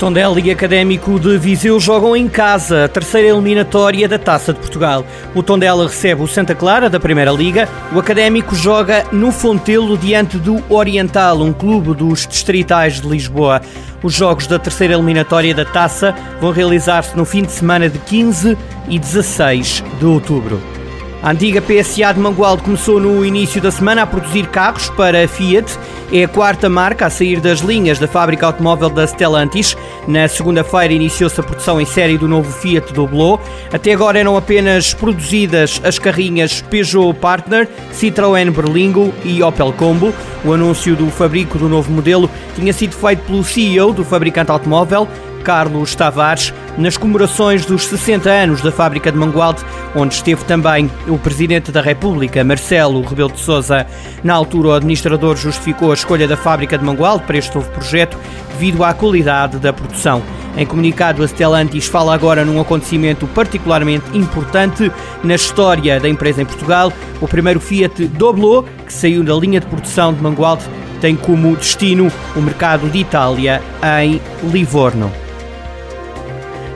Tondela e Académico de Viseu jogam em casa a terceira eliminatória da Taça de Portugal. O Tondela recebe o Santa Clara da Primeira Liga. O Académico joga no Fontelo diante do Oriental, um clube dos distritais de Lisboa. Os jogos da terceira eliminatória da Taça vão realizar-se no fim de semana de 15 e 16 de outubro. A antiga PSA de Mangualde começou no início da semana a produzir carros para a Fiat. É a quarta marca a sair das linhas da fábrica automóvel da Stellantis. Na segunda-feira iniciou-se a produção em série do novo Fiat Doblo. Até agora eram apenas produzidas as carrinhas Peugeot Partner, Citroën Berlingo e Opel Combo. O anúncio do fabrico do novo modelo tinha sido feito pelo CEO do fabricante automóvel, Carlos Tavares, nas comemorações dos 60 anos da fábrica de Mangualde, onde esteve também o Presidente da República, Marcelo Rebelo de Sousa. Na altura, o administrador justificou a escolha da fábrica de Mangualde para este novo projeto devido à qualidade da produção. Em comunicado, a Stellantis fala agora num acontecimento particularmente importante na história da empresa em Portugal. O primeiro Fiat Doblo, que saiu da linha de produção de Mangualde, tem como destino o mercado de Itália em Livorno.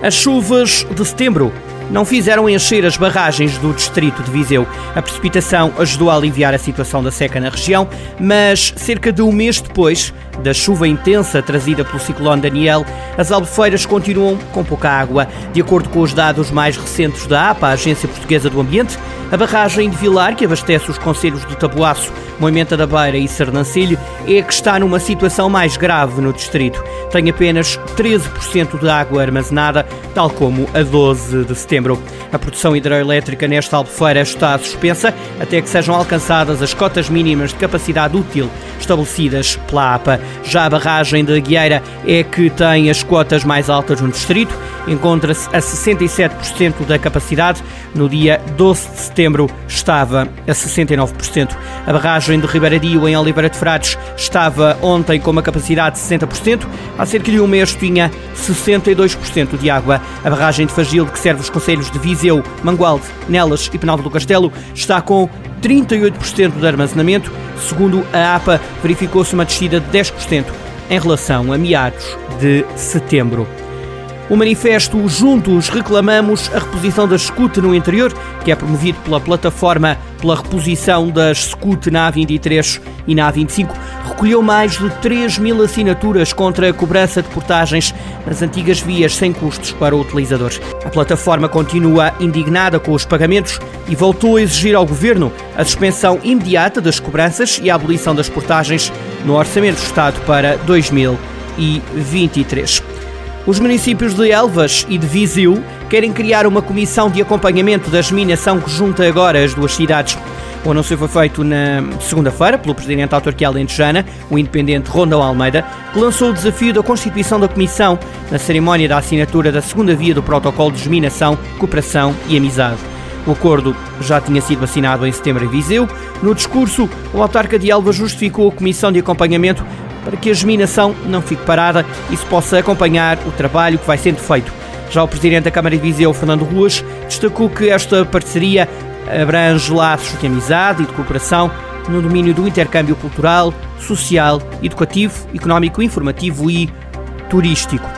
As chuvas de setembro não fizeram encher as barragens do distrito de Viseu. A precipitação ajudou a aliviar a situação da seca na região, mas cerca de um mês depois da chuva intensa trazida pelo ciclone Daniel, as albufeiras continuam com pouca água. De acordo com os dados mais recentes da APA, a Agência Portuguesa do Ambiente, a barragem de Vilar, que abastece os conselhos de Tabuaço, Moimenta da Beira e Sernancelho, é que está numa situação mais grave no distrito. Tem apenas 13% de água armazenada, tal como a 12 de setembro. A produção hidroelétrica nesta albufeira está suspensa até que sejam alcançadas as cotas mínimas de capacidade útil estabelecidas pela APA. Já a barragem de Guieira é que tem as cotas mais altas no distrito, encontra-se a 67% da capacidade. No dia 12 de setembro estava a 69%. A barragem de Ribeiradio em Oliveira de Frades estava ontem com uma capacidade de 60%. Há cerca de um mês tinha 62% de água. A barragem de Fagil, que serve os conselhos de Viseu, Mangualde, Nelas e Penalva do Castelo, está com 38% de armazenamento. Segundo a APA, verificou-se uma descida de 10% em relação a meados de setembro. O manifesto Juntos Reclamamos a Reposição das SCUT no Interior, que é promovido pela plataforma pela reposição das SCUT na A23 e na A25, recolheu mais de 3 mil assinaturas contra a cobrança de portagens nas antigas vias sem custos para o utilizador. A plataforma continua indignada com os pagamentos e voltou a exigir ao Governo a suspensão imediata das cobranças e a abolição das portagens no Orçamento do Estado para 2023. Os municípios de Elvas e de Viseu querem criar uma comissão de acompanhamento da germinação que junta agora as duas cidades. O anúncio foi feito na segunda-feira pelo presidente da autarquia alentejana, o independente Rondão Almeida, que lançou o desafio da constituição da comissão na cerimónia da assinatura da segunda via do protocolo de germinação, cooperação e amizade. O acordo já tinha sido assinado em setembro em Viseu. No discurso, o autarca de Elvas justificou a comissão de acompanhamento para que a germinação não fique parada e se possa acompanhar o trabalho que vai sendo feito. Já o Presidente da Câmara de Viseu, Fernando Ruas, destacou que esta parceria abrange laços de amizade e de cooperação no domínio do intercâmbio cultural, social, educativo, económico, informativo e turístico.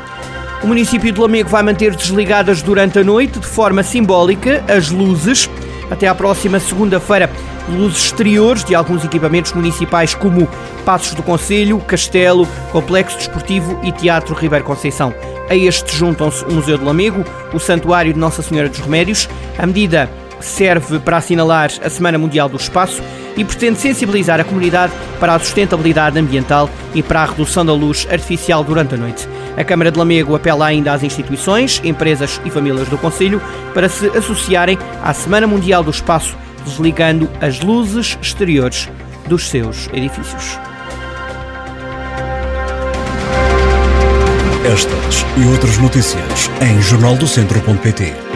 O município de Lamego vai manter desligadas durante a noite, de forma simbólica, as luzes até à próxima segunda-feira luzes exteriores de alguns equipamentos municipais como Passos do Conselho, Castelo, Complexo Desportivo e Teatro Ribeiro Conceição. A este juntam-se o Museu de Lamego, o Santuário de Nossa Senhora dos Remédios. A medida serve para assinalar a Semana Mundial do Espaço e pretende sensibilizar a comunidade para a sustentabilidade ambiental e para a redução da luz artificial durante a noite. A Câmara de Lamego apela ainda às instituições, empresas e famílias do Conselho para se associarem à Semana Mundial do Espaço desligando as luzes exteriores dos seus edifícios. Estas e outras notícias em jornaldocentro.pt.